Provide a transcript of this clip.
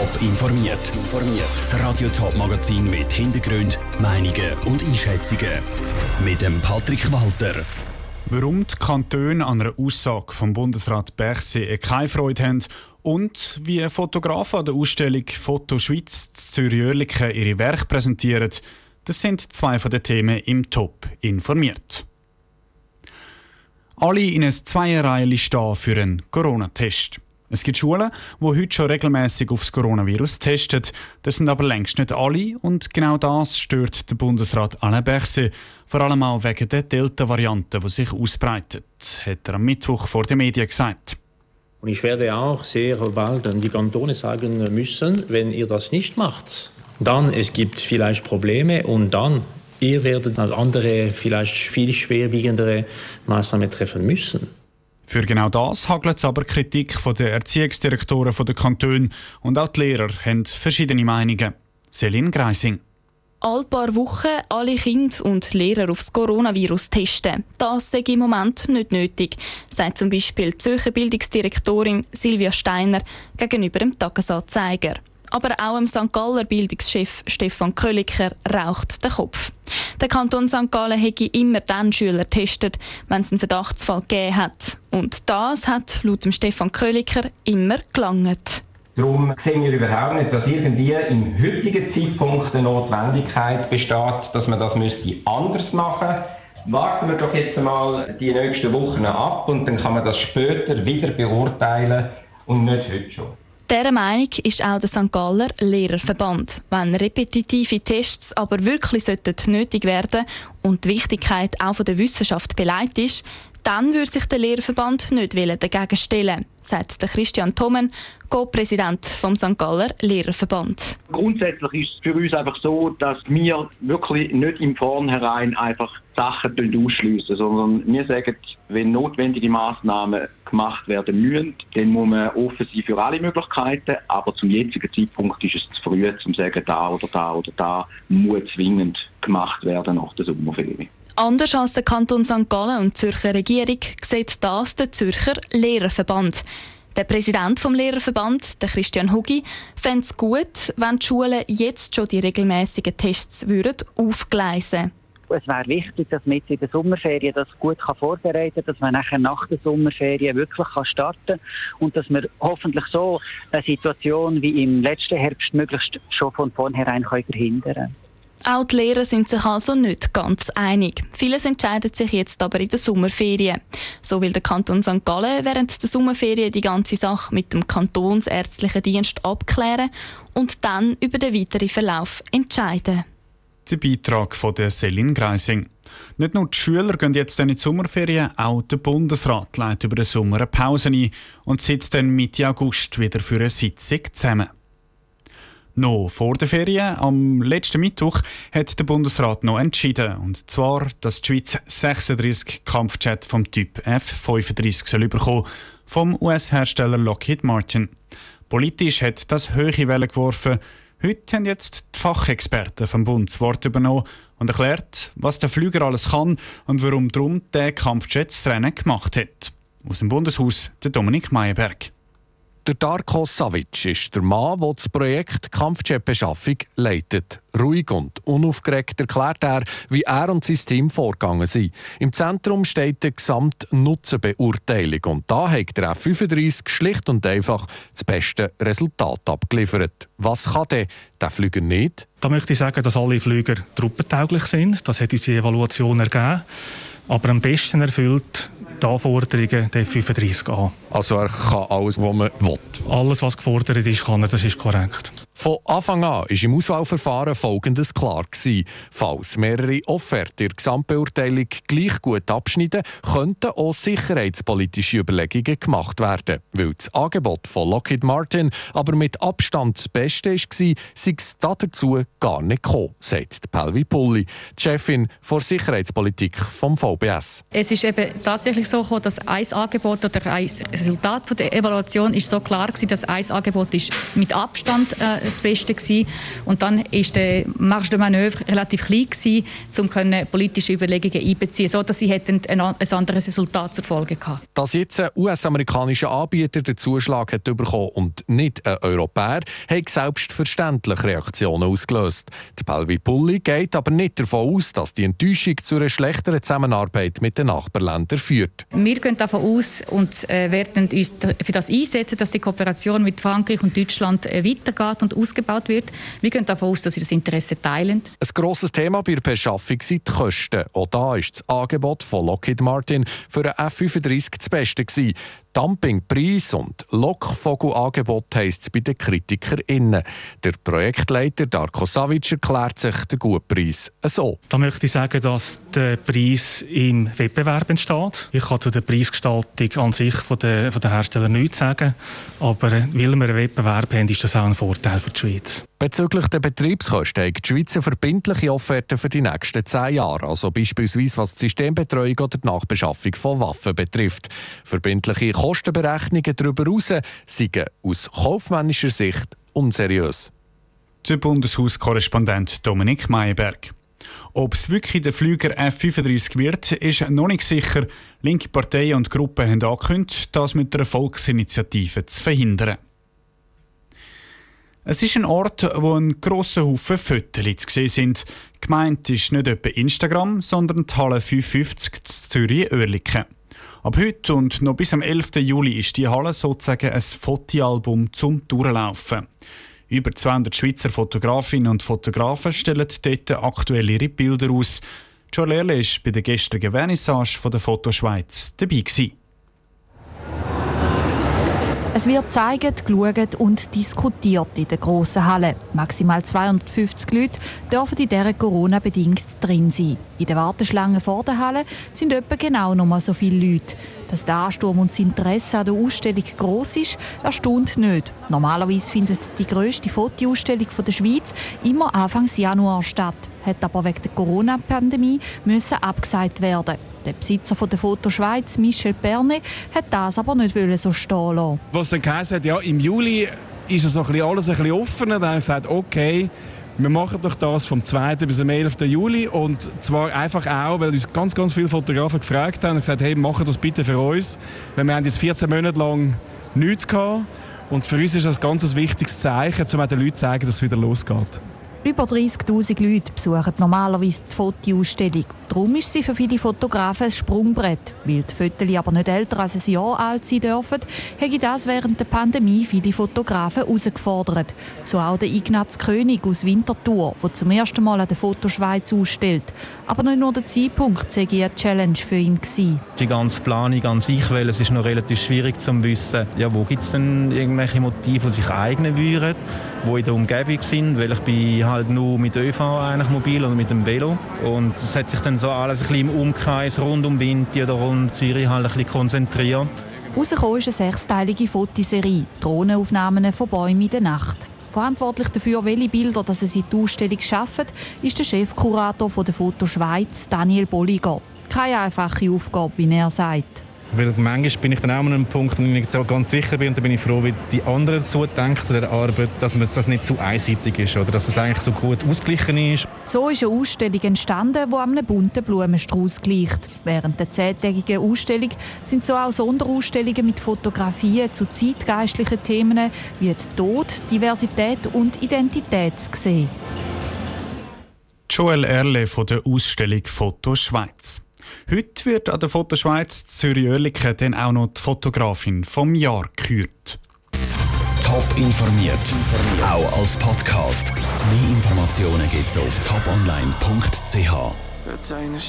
Top informiert. Das Radio Top Magazin mit Hintergrund, Meinungen und Einschätzungen mit dem Patrick Walter. Warum die Kantone an einer Aussage vom Bundesrat Berchsee keine Freude haben und wie Fotografen an der Ausstellung Foto Schweiz Zürich-Oerlikon ihre Werke präsentieren, das sind zwei von den Themen im Top informiert. Alle in einer Zweierreihe stehen für einen Corona-Test. Es gibt Schulen, die heute schon regelmäßig aufs Coronavirus testen. Das sind aber längst nicht alle und genau das stört der Bundesrat Alain Berset, vor allem auch wegen der Delta-Variante, die sich ausbreitet, hat er am Mittwoch vor den Medien gesagt. Und ich werde auch sehr bald an die Kantone sagen müssen, wenn ihr das nicht macht, dann es gibt vielleicht Probleme und dann ihr werdet andere vielleicht viel schwerwiegendere Maßnahmen treffen müssen. Für genau das hagelt es aber Kritik von den Erziehungsdirektoren der Kantone und auch die Lehrer haben verschiedene Meinungen. Celine Greising. All paar Wochen alle Kinder und Lehrer aufs Coronavirus testen. Das sei im Moment nicht nötig, sagt zum Beispiel die Zürcher Bildungsdirektorin Silvia Steiner gegenüber dem Tagesanzeiger. Aber auch im St. Galler Bildungschef Stefan Kölliker raucht der Kopf. Der Kanton St. Gallen hätte immer dann Schüler getestet, wenn es einen Verdachtsfall gegeben hat. Und das hat laut dem Stefan Kölliker immer gelangt. Darum sehen wir überhaupt nicht, dass irgendwie im heutigen Zeitpunkt eine Notwendigkeit besteht, dass man das müsste anders machen müsste. Warten wir doch jetzt einmal die nächsten Wochen ab und dann kann man das später wieder beurteilen und nicht heute schon. Dieser Meinung ist auch der St. Galler Lehrerverband. Wenn repetitive Tests aber wirklich nötig werden und die Wichtigkeit auch von der Wissenschaft beleidigt ist, dann würde sich der Lehrerverband nicht dagegen stellen, sagt Christian Thommen, Co-Präsident vom St. Galler Lehrerverband. Grundsätzlich ist es für uns einfach so, dass wir wirklich nicht im Vornherein einfach Sachen ausschliessen, sondern wir sagen, wenn notwendige Maßnahmen gemacht werden müssen, dann muss man offen sein für alle Möglichkeiten, aber zum jetzigen Zeitpunkt ist es zu früh, um zu sagen, da oder da oder da muss zwingend gemacht werden nach der Sommerferien. Anders als der Kanton St. Gallen und die Zürcher Regierung sieht das der Zürcher Lehrerverband. Der Präsident vom Lehrerverband, der Christian Hugi, fände es gut, wenn die Schulen jetzt schon die regelmäßigen Tests würden aufgleisen es wäre wichtig, dass man jetzt in der Sommerferien das gut kann vorbereiten kann, dass man nachher nach der Sommerferien wirklich kann starten kann und dass wir hoffentlich so eine Situation wie im letzten Herbst möglichst schon von vornherein verhindern können. Auch die Lehrer sind sich also nicht ganz einig. Vieles entscheidet sich jetzt aber in der Sommerferien. So will der Kanton St. Gallen während der Sommerferien die ganze Sache mit dem Kantonsärztlichen Dienst abklären und dann über den weiteren Verlauf entscheiden. Der Beitrag von der Selin Greising. Nicht nur die Schüler gehen jetzt in die Sommerferien, auch der Bundesrat leitet über den Sommer eine Pause ein und sitzt dann Mitte August wieder für eine Sitzung zusammen. Noch vor der Ferien, am letzten Mittwoch, hat der Bundesrat noch entschieden. Und zwar, dass die Schweiz 36 Kampfjets vom Typ F-35 soll bekommen, vom US-Hersteller Lockheed Martin. Politisch hat das hohe Wellen geworfen. Heute haben jetzt die Fachexperten vom Bund das Wort übernommen und erklärt, was der Flüger alles kann und warum drum der Kampfjet das Rennen gemacht hat. Aus dem Bundeshaus der Dominik Meyerberg. Der Darko Savic ist der Mann, der das Projekt Kampfjet-Beschaffung leitet. Ruhig und unaufgeregt erklärt er, wie er und sein Team vorgegangen sind. Im Zentrum steht die Gesamtnutzenbeurteilung und da hat der F-35 schlicht und einfach das beste Resultat abgeliefert. Was kann denn der Flüger nicht? Da möchte ich sagen, dass alle Flüger truppentauglich sind. Das hat unsere Evaluation ergeben. Aber am besten erfüllt die Anforderungen der 35 an. Also er kann alles, was man will? Alles, was gefordert ist, kann er, das ist korrekt. Von Anfang an war im Auswahlverfahren Folgendes klar. Gewesen. Falls mehrere Offerten in der Gesamtbeurteilung gleich gut abschneiden, könnten auch sicherheitspolitische Überlegungen gemacht werden. Weil das Angebot von Lockheed Martin aber mit Abstand das Beste war, sei es dazu gar nicht gekommen, sagt Pelvi Pulli, die Chefin der Sicherheitspolitik vom VBS. Es ist eben tatsächlich so gekommen, dass ein Angebot oder ein Resultat der Evaluation ist so klar war, dass ein Angebot ist mit Abstand äh, das Beste gewesen. Und dann ist der Marge de Manœuvre relativ klein gewesen, um können politische Überlegungen einbeziehen, so dass sie hätten ein, ein anderes Resultat zur Folge gehabt. Dass jetzt ein US-amerikanischer Anbieter den Zuschlag hat bekommen und nicht ein Europäer, hat selbstverständlich Reaktionen ausgelöst. Die Pelvi Pulli geht aber nicht davon aus, dass die Enttäuschung zu einer schlechteren Zusammenarbeit mit den Nachbarländern führt. Wir gehen davon aus und äh, werden uns für das einsetzen, dass die Kooperation mit Frankreich und Deutschland äh, weitergeht und ausgebaut wird. Wir gehen davon aus, dass sie das Interesse teilen. Ein grosses Thema bei der Beschaffung sind die Kosten. Auch da ist das Angebot von Lockheed Martin für einen F-35 das Beste gewesen. Dumpingpreis und Lockvogelangebot heisst es bei den KritikerInnen. Der Projektleiter Darko Savic erklärt sich den Gutpreis so. Da möchte ich sagen, dass der Preis im Wettbewerb entsteht. Ich kann zu der Preisgestaltung an sich von den, von den Herstellern nichts sagen, aber weil wir einen Wettbewerb haben, ist das auch ein Vorteil für die Schweiz. Bezüglich der Betriebskosten hat die Schweiz eine verbindliche Offerte für die nächsten zehn Jahre, also beispielsweise was die Systembetreuung oder die Nachbeschaffung von Waffen betrifft. Verbindliche Kostenberechnungen darüber hinaus seien aus kaufmännischer Sicht unseriös. Der Bundeshauskorrespondent Dominik Meyerberg. Ob es wirklich der Flüger F-35 wird, ist noch nicht sicher. Linke Parteien und Gruppen haben angekündigt, das mit einer Volksinitiative zu verhindern. Es ist ein Ort, wo ein grosser Haufen Fotos zu sehen sind. Gemeint ist nicht etwa Instagram, sondern die Halle 550 Zürich-Oerlikon. Ab heute und noch bis am 11. Juli ist die Halle sozusagen ein Fotoalbum zum Durchlaufen. Über 200 Schweizer Fotografinnen und Fotografen stellen dort aktuell ihre Bilder aus. Joel Erle war bei der gestrigen Vernissage von der Fotoschweiz dabei. Gewesen. Es wird gezeigt, geschaut und diskutiert in der grossen Halle. Maximal 250 Leute dürfen in dieser Corona-bedingt drin sein. In der Warteschlange vor der Halle sind etwa genau noch mal so viele Leute. Dass der Ansturm und das Interesse an der Ausstellung gross ist, erstaunt nicht. Normalerweise findet die grösste Fotoausstellung der Schweiz immer Anfang Januar statt, hat aber wegen der Corona-Pandemie abgesagt werden. Der Besitzer von der Foto Schweiz, Michel Pernet, hat das aber nicht so stehen lassen. Was dann geheißen hat, ja, im Juli ist es alles ein bisschen offener. Dann haben wir gesagt, okay, wir machen doch das vom 2. bis zum 11. Juli und zwar einfach auch, weil uns ganz, ganz viele Fotografen gefragt haben und gesagt, hey, machen das bitte für uns, weil wir haben jetzt 14 Monate lang nichts gehabt und für uns ist das ein ganz wichtiges Zeichen, um den Leuten zu sagen, dass es wieder losgeht. Über 30.000 Leute besuchen normalerweise die Fotoausstellung. Darum ist sie für viele Fotografen ein Sprungbrett. Weil die Fotos aber nicht älter als ein Jahr alt sein dürfen, hätte das während der Pandemie viele Fotografen herausgefordert. So auch der Ignaz König aus Winterthur, der zum ersten Mal an der Fotoschweiz ausstellt. Aber nicht nur der Zeitpunkt sei eine Challenge für ihn gewesen. Die ganze Planung an sich, weil es ist noch relativ schwierig zu wissen, ja, wo gibt es denn irgendwelche Motive, die sich eignen würden, die in der Umgebung sind, weil ich bin halt nur mit ÖV eigentlich mobil oder mit dem Velo. Und es hat sich dann so alles ein bisschen im Umkreis rund um Winti oder rund Zürich halt ein bisschen konzentriert. Rausgekommen ist eine sechsteilige Fotoserie, Drohnenaufnahmen von Bäumen in der Nacht. Verantwortlich dafür, welche Bilder dass es in die Ausstellung schaffen, ist der Chefkurator der Foto Schweiz, Daniel Bolliger. Keine einfache Aufgabe, wie er sagt. Weil manchmal bin ich dann auch an einem Punkt, wo ich nicht so ganz sicher bin und dann bin ich froh, wie die anderen dazu denken zu der Arbeit, dass das nicht zu einseitig ist oder dass es eigentlich so gut ausgeglichen ist. So ist eine Ausstellung entstanden, die einem bunten Blumenstrauß gleicht. Während der zehntägigen Ausstellung sind so auch Sonderausstellungen mit Fotografien zu zeitgeistlichen Themen wie Tod, Diversität und Identität zu sehen. Joel Erle von der Ausstellung Foto Schweiz. Heute wird an der Fotoschweiz Zürich-Oerlikon dann auch noch die Fotografin vom Jahr gekürt. Top informiert, auch als Podcast. Mehr Informationen gibt es auf toponline.ch.